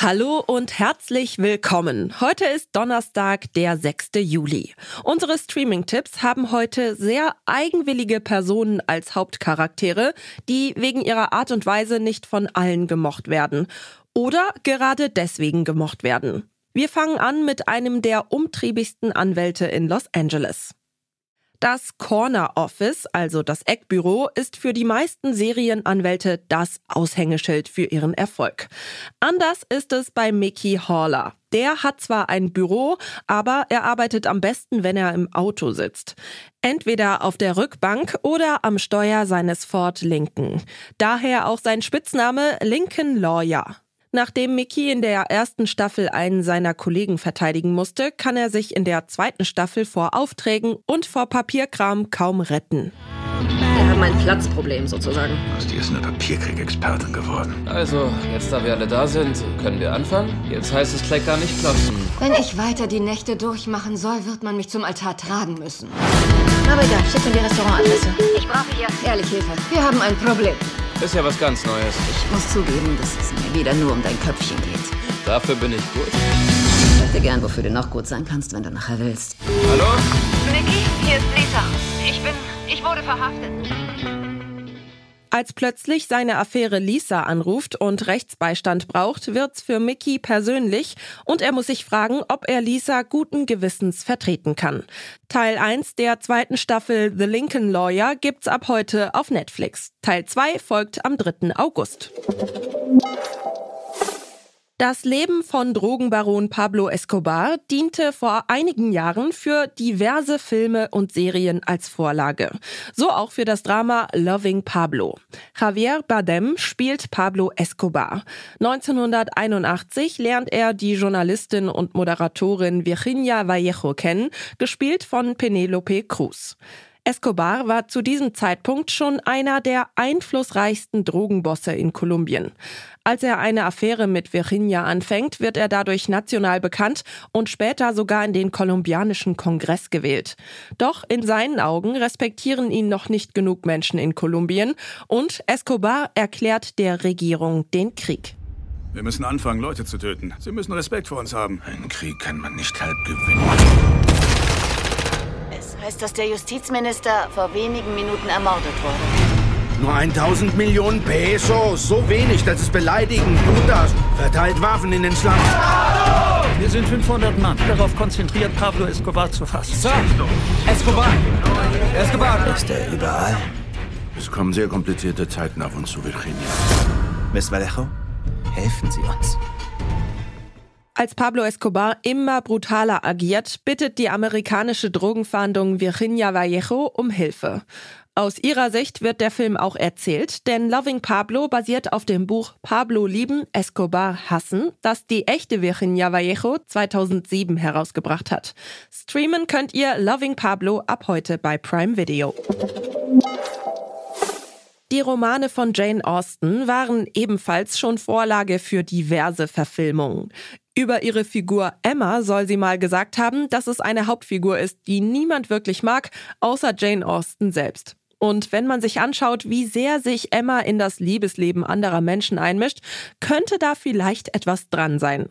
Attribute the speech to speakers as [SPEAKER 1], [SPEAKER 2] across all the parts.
[SPEAKER 1] Hallo und herzlich willkommen. Heute ist Donnerstag, der 6. Juli. Unsere Streaming-Tipps haben heute sehr eigenwillige Personen als Hauptcharaktere, die wegen ihrer Art und Weise nicht von allen gemocht werden oder gerade deswegen gemocht werden. Wir fangen an mit einem der umtriebigsten Anwälte in Los Angeles. Das Corner Office, also das Eckbüro, ist für die meisten Serienanwälte das Aushängeschild für ihren Erfolg. Anders ist es bei Mickey Haller. Der hat zwar ein Büro, aber er arbeitet am besten, wenn er im Auto sitzt. Entweder auf der Rückbank oder am Steuer seines Ford Lincoln. Daher auch sein Spitzname Lincoln Lawyer. Nachdem Mickey in der ersten Staffel einen seiner Kollegen verteidigen musste, kann er sich in der zweiten Staffel vor Aufträgen und vor Papierkram kaum retten.
[SPEAKER 2] Wir haben ein Platzproblem sozusagen.
[SPEAKER 3] Aus dir ist eine Papierkrieg-Expertin geworden.
[SPEAKER 4] Also, jetzt da wir alle da sind, können wir anfangen? Jetzt heißt es gleich gar nicht klopfen.
[SPEAKER 5] Wenn ich weiter die Nächte durchmachen soll, wird man mich zum Altar tragen müssen.
[SPEAKER 2] Aber egal, schick mir die Restaurantadresse.
[SPEAKER 5] Ich brauche hier ehrlich Hilfe. Wir haben ein Problem.
[SPEAKER 4] Ist ja was ganz Neues.
[SPEAKER 5] Ich muss zugeben, dass es mir wieder nur um dein Köpfchen geht.
[SPEAKER 4] Dafür bin ich gut.
[SPEAKER 5] Ich dir gern, wofür du noch gut sein kannst, wenn du nachher willst.
[SPEAKER 4] Hallo?
[SPEAKER 6] Nicky, hier ist Lisa. Ich bin. Ich wurde verhaftet.
[SPEAKER 1] Als plötzlich seine Affäre Lisa anruft und Rechtsbeistand braucht, wird's für Mickey persönlich und er muss sich fragen, ob er Lisa guten Gewissens vertreten kann. Teil 1 der zweiten Staffel The Lincoln Lawyer gibt's ab heute auf Netflix. Teil 2 folgt am 3. August. Das Leben von Drogenbaron Pablo Escobar diente vor einigen Jahren für diverse Filme und Serien als Vorlage. So auch für das Drama Loving Pablo. Javier Bardem spielt Pablo Escobar. 1981 lernt er die Journalistin und Moderatorin Virginia Vallejo kennen, gespielt von Penelope Cruz. Escobar war zu diesem Zeitpunkt schon einer der einflussreichsten Drogenbosse in Kolumbien. Als er eine Affäre mit Virginia anfängt, wird er dadurch national bekannt und später sogar in den kolumbianischen Kongress gewählt. Doch in seinen Augen respektieren ihn noch nicht genug Menschen in Kolumbien und Escobar erklärt der Regierung den Krieg.
[SPEAKER 3] Wir müssen anfangen, Leute zu töten. Sie müssen Respekt vor uns haben. Einen Krieg kann man nicht halb gewinnen.
[SPEAKER 6] Heißt, dass der Justizminister vor wenigen Minuten ermordet wurde.
[SPEAKER 7] Nur 1000 Millionen Pesos. So wenig, das ist beleidigend. Tut das. Verteilt Waffen in den Slums.
[SPEAKER 8] Wir sind 500 Mann. Darauf konzentriert, Pablo Escobar zu fassen.
[SPEAKER 4] Sir! Escobar! Escobar!
[SPEAKER 7] Ist er überall? Es kommen sehr komplizierte Zeiten auf uns zu, Virginia.
[SPEAKER 9] Miss Vallejo, helfen Sie uns.
[SPEAKER 1] Als Pablo Escobar immer brutaler agiert, bittet die amerikanische Drogenfahndung Virginia Vallejo um Hilfe. Aus ihrer Sicht wird der Film auch erzählt, denn Loving Pablo basiert auf dem Buch Pablo lieben, Escobar hassen, das die echte Virginia Vallejo 2007 herausgebracht hat. Streamen könnt ihr Loving Pablo ab heute bei Prime Video. Die Romane von Jane Austen waren ebenfalls schon Vorlage für diverse Verfilmungen. Über ihre Figur Emma soll sie mal gesagt haben, dass es eine Hauptfigur ist, die niemand wirklich mag, außer Jane Austen selbst. Und wenn man sich anschaut, wie sehr sich Emma in das Liebesleben anderer Menschen einmischt, könnte da vielleicht etwas dran sein.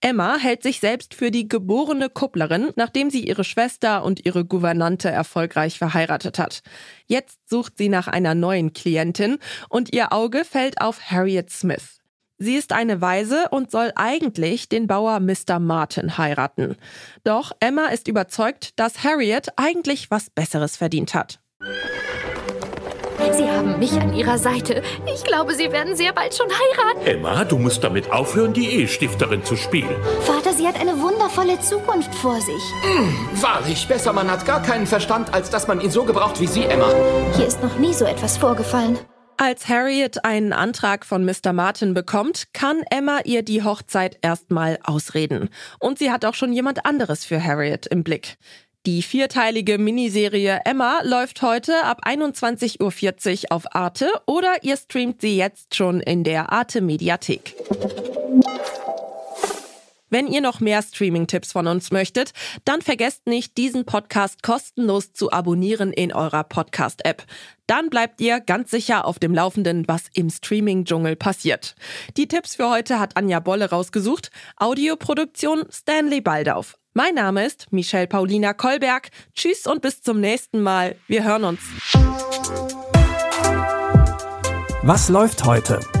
[SPEAKER 1] Emma hält sich selbst für die geborene Kupplerin, nachdem sie ihre Schwester und ihre Gouvernante erfolgreich verheiratet hat. Jetzt sucht sie nach einer neuen Klientin und ihr Auge fällt auf Harriet Smith. Sie ist eine Waise und soll eigentlich den Bauer Mr. Martin heiraten. Doch Emma ist überzeugt, dass Harriet eigentlich was Besseres verdient hat.
[SPEAKER 10] Sie haben mich an Ihrer Seite. Ich glaube, Sie werden sehr bald schon heiraten.
[SPEAKER 11] Emma, du musst damit aufhören, die Ehestifterin zu spielen.
[SPEAKER 10] Vater, sie hat eine wundervolle Zukunft vor sich.
[SPEAKER 4] Wahrlich, besser man hat gar keinen Verstand, als dass man ihn so gebraucht wie Sie, Emma.
[SPEAKER 10] Hier ist noch nie so etwas vorgefallen.
[SPEAKER 1] Als Harriet einen Antrag von Mr. Martin bekommt, kann Emma ihr die Hochzeit erstmal ausreden. Und sie hat auch schon jemand anderes für Harriet im Blick. Die vierteilige Miniserie Emma läuft heute ab 21.40 Uhr auf Arte oder ihr streamt sie jetzt schon in der Arte Mediathek. Wenn ihr noch mehr Streaming-Tipps von uns möchtet, dann vergesst nicht, diesen Podcast kostenlos zu abonnieren in eurer Podcast-App. Dann bleibt ihr ganz sicher auf dem Laufenden, was im Streaming-Dschungel passiert. Die Tipps für heute hat Anja Bolle rausgesucht. Audioproduktion Stanley Baldauf. Mein Name ist Michelle Paulina Kolberg. Tschüss und bis zum nächsten Mal. Wir hören uns.
[SPEAKER 8] Was läuft heute?